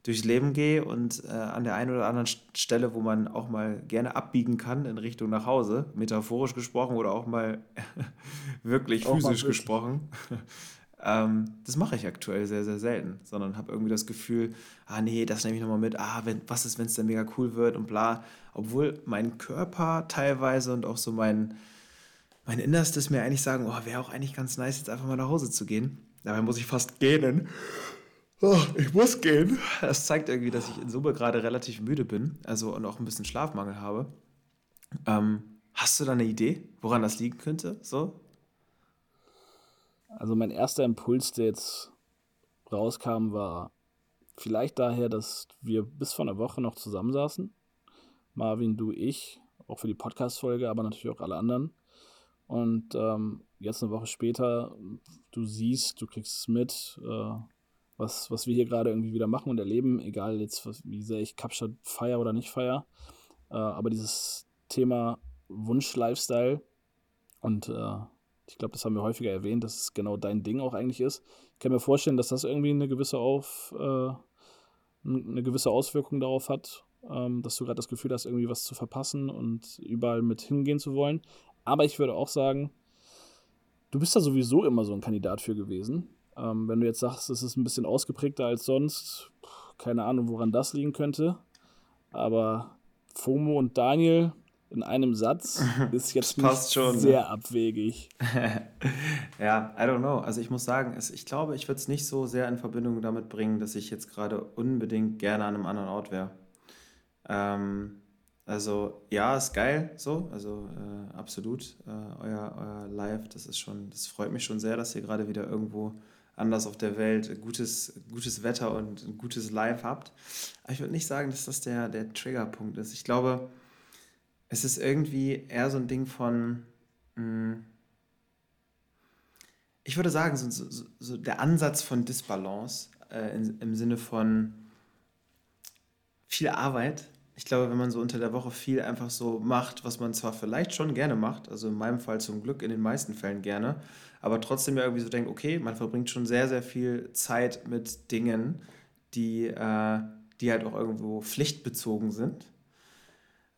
durchs Leben gehe und äh, an der einen oder anderen Stelle, wo man auch mal gerne abbiegen kann in Richtung nach Hause, metaphorisch gesprochen oder auch mal wirklich auch physisch mal gesprochen, ähm, das mache ich aktuell sehr, sehr selten, sondern habe irgendwie das Gefühl, ah nee, das nehme ich nochmal mit, ah, wenn, was ist, wenn es dann mega cool wird und bla. Obwohl mein Körper teilweise und auch so mein, mein Innerstes mir eigentlich sagen, oh, wäre auch eigentlich ganz nice, jetzt einfach mal nach Hause zu gehen. Dabei muss ich fast gähnen. Oh, ich muss gehen. Das zeigt irgendwie, dass ich in Summe gerade relativ müde bin, also und auch ein bisschen Schlafmangel habe. Ähm, hast du da eine Idee, woran das liegen könnte? So? Also mein erster Impuls, der jetzt rauskam, war vielleicht daher, dass wir bis vor einer Woche noch zusammensaßen. Marvin, du, ich, auch für die Podcast-Folge, aber natürlich auch alle anderen. Und ähm, jetzt eine Woche später, du siehst, du kriegst es mit, äh, was, was wir hier gerade irgendwie wieder machen und erleben, egal jetzt, was, wie sehr ich Kapstadt feier oder nicht feier. Äh, aber dieses Thema Wunsch-Lifestyle und äh, ich glaube, das haben wir häufiger erwähnt, dass es genau dein Ding auch eigentlich ist. Ich kann mir vorstellen, dass das irgendwie eine gewisse, auf, äh, eine gewisse Auswirkung darauf hat, ähm, dass du gerade das Gefühl hast, irgendwie was zu verpassen und überall mit hingehen zu wollen. Aber ich würde auch sagen, du bist da sowieso immer so ein Kandidat für gewesen. Ähm, wenn du jetzt sagst, es ist ein bisschen ausgeprägter als sonst, keine Ahnung, woran das liegen könnte. Aber FOMO und Daniel, in einem Satz ist jetzt passt schon, ne? sehr ne? abwegig. ja, I don't know. Also ich muss sagen, es, ich glaube, ich würde es nicht so sehr in Verbindung damit bringen, dass ich jetzt gerade unbedingt gerne an einem anderen Ort wäre. Ähm, also ja, ist geil so, also äh, absolut. Äh, euer, euer Live, das ist schon, das freut mich schon sehr, dass ihr gerade wieder irgendwo anders auf der Welt gutes, gutes Wetter und ein gutes Live habt. Aber ich würde nicht sagen, dass das der, der Triggerpunkt ist. Ich glaube, es ist irgendwie eher so ein Ding von, mh, hm, ich würde sagen, so, so, so, der Ansatz von Disbalance äh, in, im Sinne von viel Arbeit. Ich glaube, wenn man so unter der Woche viel einfach so macht, was man zwar vielleicht schon gerne macht, also in meinem Fall zum Glück in den meisten Fällen gerne, aber trotzdem irgendwie so denkt, okay, man verbringt schon sehr, sehr viel Zeit mit Dingen, die, äh, die halt auch irgendwo pflichtbezogen sind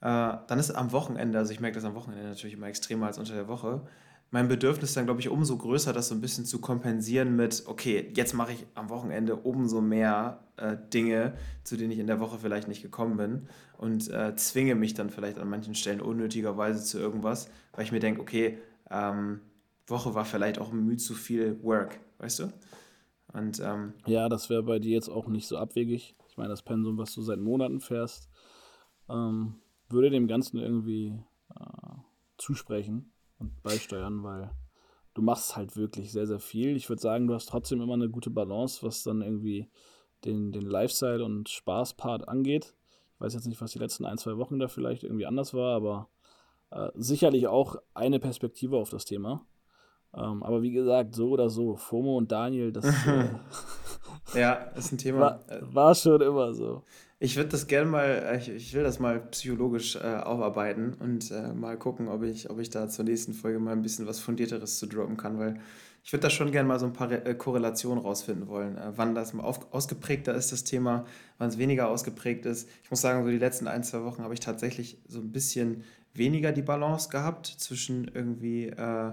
dann ist am Wochenende, also ich merke das am Wochenende natürlich immer extremer als unter der Woche, mein Bedürfnis dann, glaube ich, umso größer, das so ein bisschen zu kompensieren mit, okay, jetzt mache ich am Wochenende umso mehr äh, Dinge, zu denen ich in der Woche vielleicht nicht gekommen bin und äh, zwinge mich dann vielleicht an manchen Stellen unnötigerweise zu irgendwas, weil ich mir denke, okay, ähm, Woche war vielleicht auch müde zu viel Work, weißt du? Und, ähm, ja, das wäre bei dir jetzt auch nicht so abwegig. Ich meine, das Pensum, was du seit Monaten fährst, ähm, würde dem Ganzen irgendwie äh, zusprechen und beisteuern, weil du machst halt wirklich sehr, sehr viel. Ich würde sagen, du hast trotzdem immer eine gute Balance, was dann irgendwie den, den Lifestyle- und Spaß-Part angeht. Ich weiß jetzt nicht, was die letzten ein, zwei Wochen da vielleicht irgendwie anders war, aber äh, sicherlich auch eine Perspektive auf das Thema. Ähm, aber wie gesagt, so oder so, FOMO und Daniel, das, äh, Ja, ist ein Thema. War, war schon immer so. Ich würde das gerne mal, ich, ich, will das mal psychologisch äh, aufarbeiten und äh, mal gucken, ob ich, ob ich da zur nächsten Folge mal ein bisschen was Fundierteres zu droppen kann, weil ich würde da schon gerne mal so ein paar Re äh, Korrelationen rausfinden wollen, äh, wann das mal auf, ausgeprägter ist, das Thema, wann es weniger ausgeprägt ist. Ich muss sagen, so die letzten ein, zwei Wochen habe ich tatsächlich so ein bisschen weniger die Balance gehabt zwischen irgendwie äh,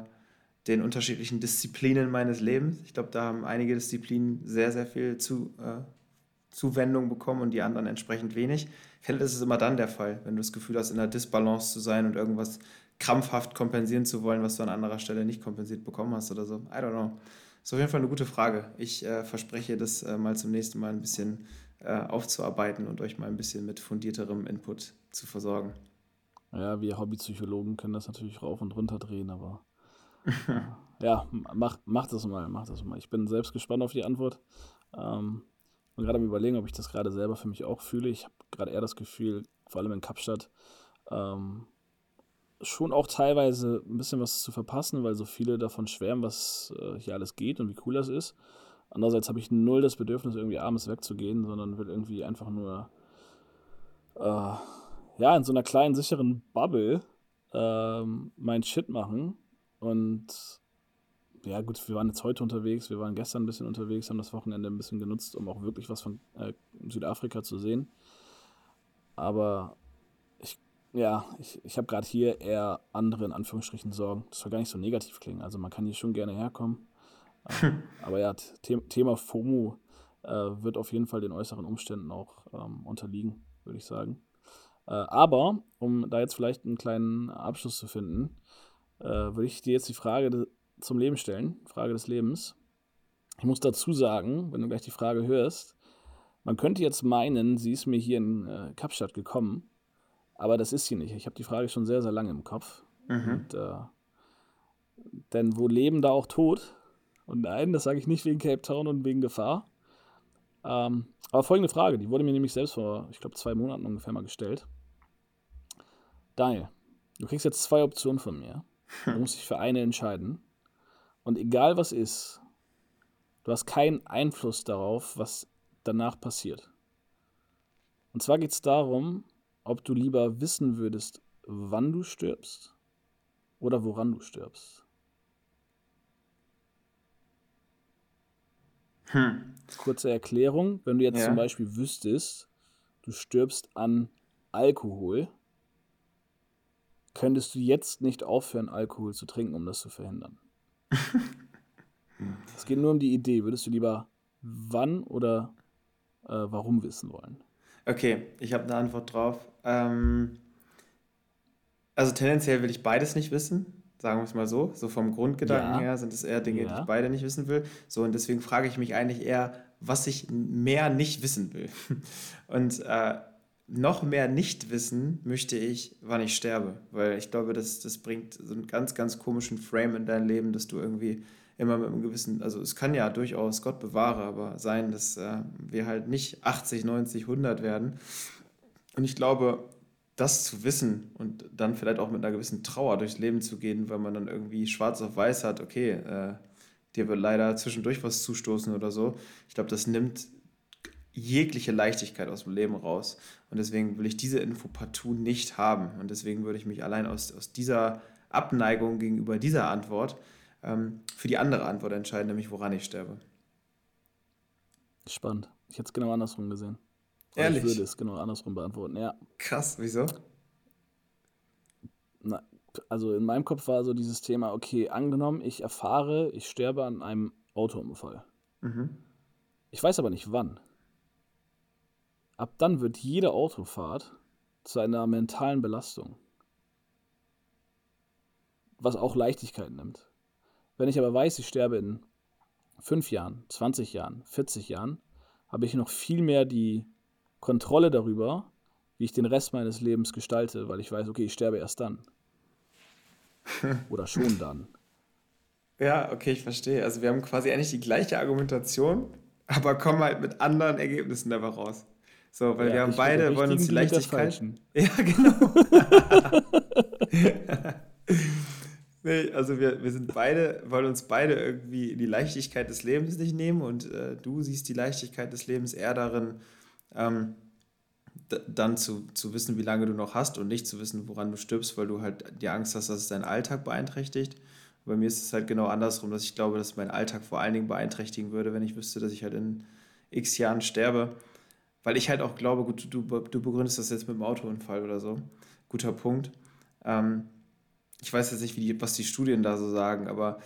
den unterschiedlichen Disziplinen meines Lebens. Ich glaube, da haben einige Disziplinen sehr, sehr viel zu, äh, Zuwendung bekommen und die anderen entsprechend wenig. Ich finde, das ist immer dann der Fall, wenn du das Gefühl hast, in einer Disbalance zu sein und irgendwas krampfhaft kompensieren zu wollen, was du an anderer Stelle nicht kompensiert bekommen hast oder so. I don't know. Ist auf jeden Fall eine gute Frage. Ich äh, verspreche, das äh, mal zum nächsten Mal ein bisschen äh, aufzuarbeiten und euch mal ein bisschen mit fundierterem Input zu versorgen. Ja, wir Hobbypsychologen können das natürlich rauf und runter drehen, aber ja, mach, mach das mal, mach das mal. Ich bin selbst gespannt auf die Antwort. Ähm, und gerade am Überlegen, ob ich das gerade selber für mich auch fühle. Ich habe gerade eher das Gefühl, vor allem in Kapstadt, ähm, schon auch teilweise ein bisschen was zu verpassen, weil so viele davon schwärmen, was äh, hier alles geht und wie cool das ist. Andererseits habe ich null das Bedürfnis, irgendwie abends wegzugehen, sondern will irgendwie einfach nur äh, ja, in so einer kleinen, sicheren Bubble äh, mein Shit machen. Und ja, gut, wir waren jetzt heute unterwegs, wir waren gestern ein bisschen unterwegs, haben das Wochenende ein bisschen genutzt, um auch wirklich was von äh, Südafrika zu sehen. Aber ich, ja, ich, ich habe gerade hier eher andere, in Anführungsstrichen, Sorgen. Das soll gar nicht so negativ klingen. Also man kann hier schon gerne herkommen. ähm, aber ja, The Thema FOMO äh, wird auf jeden Fall den äußeren Umständen auch ähm, unterliegen, würde ich sagen. Äh, aber, um da jetzt vielleicht einen kleinen Abschluss zu finden, äh, würde ich dir jetzt die Frage zum Leben stellen, Frage des Lebens. Ich muss dazu sagen, wenn du gleich die Frage hörst, man könnte jetzt meinen, sie ist mir hier in äh, Kapstadt gekommen, aber das ist sie nicht. Ich habe die Frage schon sehr, sehr lange im Kopf. Mhm. Und, äh, denn wo Leben, da auch Tod. Und nein, das sage ich nicht wegen Cape Town und wegen Gefahr. Ähm, aber folgende Frage, die wurde mir nämlich selbst vor, ich glaube, zwei Monaten ungefähr mal gestellt. Daniel, du kriegst jetzt zwei Optionen von mir. Du musst dich für eine entscheiden. Und egal was ist, du hast keinen Einfluss darauf, was danach passiert. Und zwar geht es darum, ob du lieber wissen würdest, wann du stirbst oder woran du stirbst. Hm. Kurze Erklärung, wenn du jetzt ja. zum Beispiel wüsstest, du stirbst an Alkohol, könntest du jetzt nicht aufhören, Alkohol zu trinken, um das zu verhindern. es geht nur um die Idee. Würdest du lieber wann oder äh, warum wissen wollen? Okay, ich habe eine Antwort drauf. Ähm, also tendenziell will ich beides nicht wissen, sagen wir es mal so. So vom Grundgedanken ja. her sind es eher Dinge, ja. die ich beide nicht wissen will. So, und deswegen frage ich mich eigentlich eher, was ich mehr nicht wissen will. Und äh, noch mehr nicht wissen möchte ich, wann ich sterbe. Weil ich glaube, das, das bringt so einen ganz, ganz komischen Frame in dein Leben, dass du irgendwie immer mit einem gewissen, also es kann ja durchaus, Gott bewahre, aber sein, dass äh, wir halt nicht 80, 90, 100 werden. Und ich glaube, das zu wissen und dann vielleicht auch mit einer gewissen Trauer durchs Leben zu gehen, weil man dann irgendwie schwarz auf weiß hat, okay, äh, dir wird leider zwischendurch was zustoßen oder so. Ich glaube, das nimmt jegliche Leichtigkeit aus dem Leben raus. Und deswegen will ich diese Info partout nicht haben. Und deswegen würde ich mich allein aus, aus dieser Abneigung gegenüber dieser Antwort ähm, für die andere Antwort entscheiden, nämlich woran ich sterbe. Spannend. Ich hätte es genau andersrum gesehen. Ehrlich? Ich würde es genau andersrum beantworten, ja. Krass, wieso? Na, also in meinem Kopf war so dieses Thema, okay, angenommen, ich erfahre, ich sterbe an einem Autounfall. Mhm. Ich weiß aber nicht wann. Ab dann wird jede Autofahrt zu einer mentalen Belastung. Was auch Leichtigkeit nimmt. Wenn ich aber weiß, ich sterbe in 5 Jahren, 20 Jahren, 40 Jahren, habe ich noch viel mehr die Kontrolle darüber, wie ich den Rest meines Lebens gestalte, weil ich weiß, okay, ich sterbe erst dann. Oder schon dann. Ja, okay, ich verstehe. Also wir haben quasi eigentlich die gleiche Argumentation, aber kommen halt mit anderen Ergebnissen dabei raus. So, weil ja, wir haben beide, wollen uns die Leichtigkeit. Ja, genau. nee, also wir, wir sind beide, wollen uns beide irgendwie die Leichtigkeit des Lebens nicht nehmen und äh, du siehst die Leichtigkeit des Lebens eher darin, ähm, dann zu, zu wissen, wie lange du noch hast und nicht zu wissen, woran du stirbst, weil du halt die Angst hast, dass es deinen Alltag beeinträchtigt. Bei mir ist es halt genau andersrum, dass ich glaube, dass es meinen Alltag vor allen Dingen beeinträchtigen würde, wenn ich wüsste, dass ich halt in x Jahren sterbe. Weil ich halt auch glaube, gut, du, du begründest das jetzt mit dem Autounfall oder so. Guter Punkt. Ähm, ich weiß jetzt nicht, wie die, was die Studien da so sagen, aber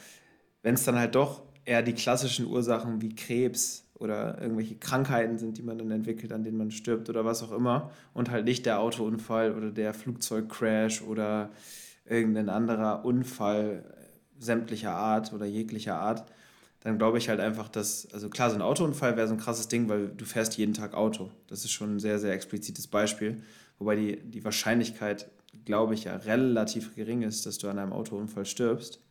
wenn es dann halt doch eher die klassischen Ursachen wie Krebs oder irgendwelche Krankheiten sind, die man dann entwickelt, an denen man stirbt oder was auch immer und halt nicht der Autounfall oder der Flugzeugcrash oder irgendein anderer Unfall sämtlicher Art oder jeglicher Art, dann glaube ich halt einfach, dass, also klar, so ein Autounfall wäre so ein krasses Ding, weil du fährst jeden Tag Auto. Das ist schon ein sehr, sehr explizites Beispiel. Wobei die, die Wahrscheinlichkeit, glaube ich, ja relativ gering ist, dass du an einem Autounfall stirbst.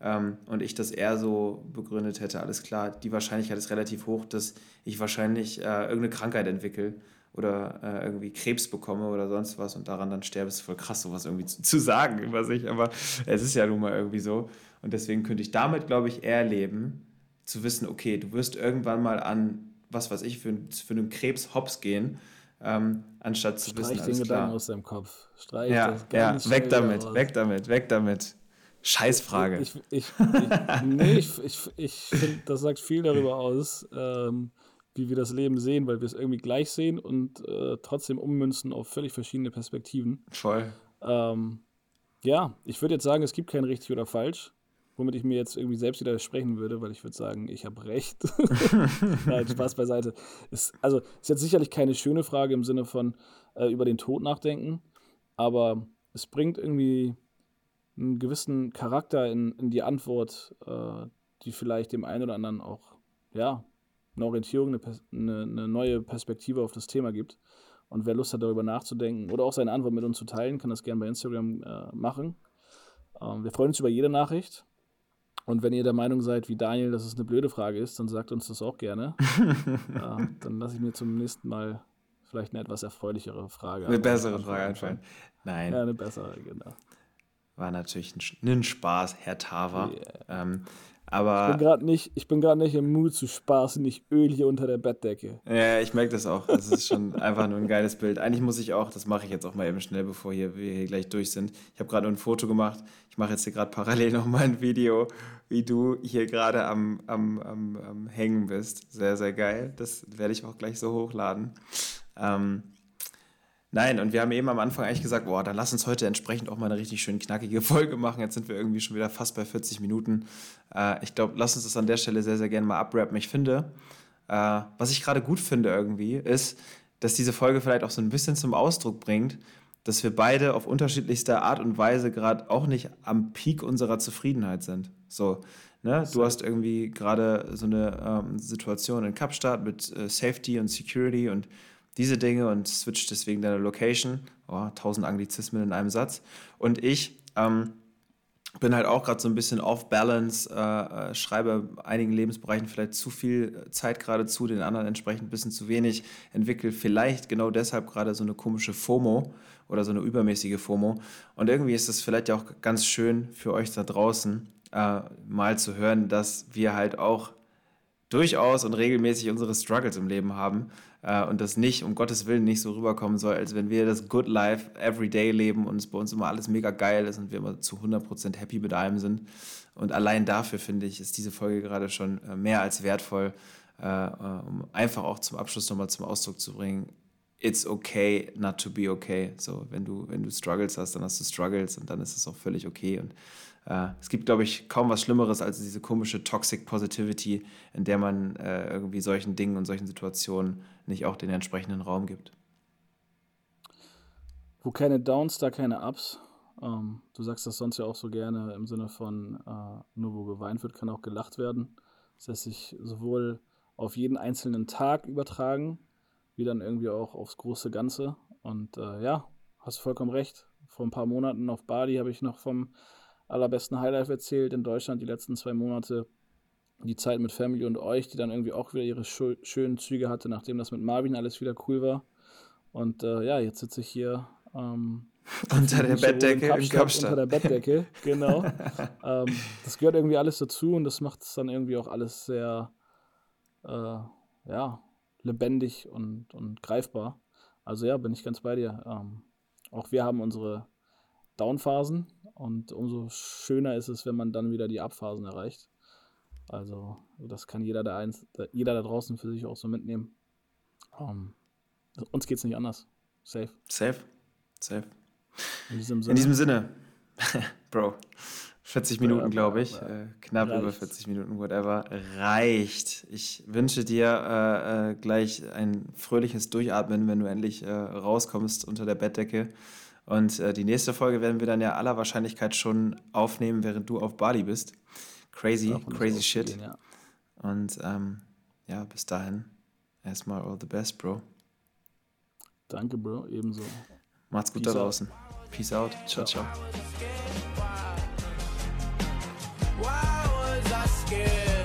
Ähm, und ich das eher so begründet hätte, alles klar, die Wahrscheinlichkeit ist relativ hoch, dass ich wahrscheinlich äh, irgendeine Krankheit entwickle oder äh, irgendwie Krebs bekomme oder sonst was und daran dann sterbe, ist voll krass, sowas irgendwie zu, zu, sagen über sich, aber es ist ja nun mal irgendwie so. Und deswegen könnte ich damit, glaube ich, eher leben, zu wissen, okay, du wirst irgendwann mal an, was weiß ich, für, für einen Krebs hops gehen, ähm, anstatt zu Streich wissen, alles den klar. Gedanken aus deinem Kopf. Streich ja, ja, weg damit, weg damit, weg damit. Scheißfrage. Ich, ich, ich, nee, ich, ich, ich finde, das sagt viel darüber aus, ähm, wie wir das Leben sehen, weil wir es irgendwie gleich sehen und äh, trotzdem ummünzen auf völlig verschiedene Perspektiven. Voll. Ähm, ja, ich würde jetzt sagen, es gibt kein richtig oder falsch, womit ich mir jetzt irgendwie selbst widersprechen würde, weil ich würde sagen, ich habe recht. Nein, Spaß beiseite. Ist, also ist jetzt sicherlich keine schöne Frage im Sinne von äh, über den Tod nachdenken, aber es bringt irgendwie einen gewissen Charakter in, in die Antwort, äh, die vielleicht dem einen oder anderen auch, ja, eine Orientierung, eine, eine, eine, neue Perspektive auf das Thema gibt. Und wer Lust hat, darüber nachzudenken oder auch seine Antwort mit uns zu teilen, kann das gerne bei Instagram äh, machen. Ähm, wir freuen uns über jede Nachricht. Und wenn ihr der Meinung seid, wie Daniel, dass es eine blöde Frage ist, dann sagt uns das auch gerne. äh, dann lasse ich mir zum nächsten Mal vielleicht eine etwas erfreulichere Frage. Eine bessere Frage einfallen. Nein. Ja, eine bessere, genau. War natürlich ein, ein Spaß, Herr Tava. Yeah. Ähm, aber ich bin gerade nicht, nicht im Mut zu spaßen, nicht Öl hier unter der Bettdecke. Ja, ich merke das auch. Das ist schon einfach nur ein geiles Bild. Eigentlich muss ich auch, das mache ich jetzt auch mal eben schnell, bevor hier, wir hier gleich durch sind. Ich habe gerade ein Foto gemacht. Ich mache jetzt hier gerade parallel nochmal ein Video, wie du hier gerade am, am, am, am Hängen bist. Sehr, sehr geil. Das werde ich auch gleich so hochladen. Ähm, Nein, und wir haben eben am Anfang eigentlich gesagt, boah, dann lass uns heute entsprechend auch mal eine richtig schön knackige Folge machen. Jetzt sind wir irgendwie schon wieder fast bei 40 Minuten. Äh, ich glaube, lass uns das an der Stelle sehr, sehr gerne mal abrappen. Ich finde, äh, was ich gerade gut finde irgendwie, ist, dass diese Folge vielleicht auch so ein bisschen zum Ausdruck bringt, dass wir beide auf unterschiedlichste Art und Weise gerade auch nicht am Peak unserer Zufriedenheit sind. So, ne? Du hast irgendwie gerade so eine ähm, Situation in Kapstadt mit äh, Safety und Security und diese Dinge und switcht deswegen deine Location. Oh, tausend Anglizismen in einem Satz. Und ich ähm, bin halt auch gerade so ein bisschen off balance, äh, äh, schreibe einigen Lebensbereichen vielleicht zu viel Zeit gerade zu, den anderen entsprechend ein bisschen zu wenig, entwickle vielleicht genau deshalb gerade so eine komische FOMO oder so eine übermäßige FOMO. Und irgendwie ist es vielleicht auch ganz schön für euch da draußen, äh, mal zu hören, dass wir halt auch durchaus und regelmäßig unsere Struggles im Leben haben äh, und das nicht, um Gottes Willen, nicht so rüberkommen soll, als wenn wir das Good Life Everyday leben und es bei uns immer alles mega geil ist und wir immer zu 100% happy mit allem sind. Und allein dafür, finde ich, ist diese Folge gerade schon äh, mehr als wertvoll, äh, äh, um einfach auch zum Abschluss nochmal zum Ausdruck zu bringen, it's okay not to be okay. So, wenn du, wenn du Struggles hast, dann hast du Struggles und dann ist es auch völlig okay. Und äh, es gibt, glaube ich, kaum was Schlimmeres als diese komische Toxic Positivity, in der man äh, irgendwie solchen Dingen und solchen Situationen nicht auch den entsprechenden Raum gibt. Wo keine Downs, da keine Ups. Ähm, du sagst das sonst ja auch so gerne im Sinne von, äh, nur wo geweint wird, kann auch gelacht werden. Das lässt sich sowohl auf jeden einzelnen Tag übertragen, wie dann irgendwie auch aufs große Ganze. Und äh, ja, hast vollkommen recht. Vor ein paar Monaten auf Bali habe ich noch vom allerbesten Highlife erzählt in Deutschland die letzten zwei Monate. Die Zeit mit Family und euch, die dann irgendwie auch wieder ihre schönen Züge hatte, nachdem das mit Marvin alles wieder cool war. Und äh, ja, jetzt sitze ich hier Ähm, unter der Bettdecke in Kapstadt. Unter der Bettdecke, genau. ähm, das gehört irgendwie alles dazu und das macht es dann irgendwie auch alles sehr, äh, ja, lebendig und, und greifbar. Also ja, bin ich ganz bei dir. Ähm, auch wir haben unsere Downphasen und umso schöner ist es, wenn man dann wieder die Abphasen erreicht. Also das kann jeder da, eins, jeder da draußen für sich auch so mitnehmen. Um, ähm, uns geht es nicht anders. Safe. Safe. Safe. In diesem Sinne. In diesem Sinne. Bro. 40 Minuten, glaube ich. Äh, knapp reicht. über 40 Minuten, whatever. Reicht. Ich wünsche dir äh, äh, gleich ein fröhliches Durchatmen, wenn du endlich äh, rauskommst unter der Bettdecke. Und äh, die nächste Folge werden wir dann ja aller Wahrscheinlichkeit schon aufnehmen, während du auf Bali bist. Crazy, crazy shit. Gehen, ja. Und ähm, ja, bis dahin erstmal all the best, Bro. Danke, Bro, ebenso. Macht's gut Peace da draußen. Out. Peace out. Ciao, ciao. Why was I scared?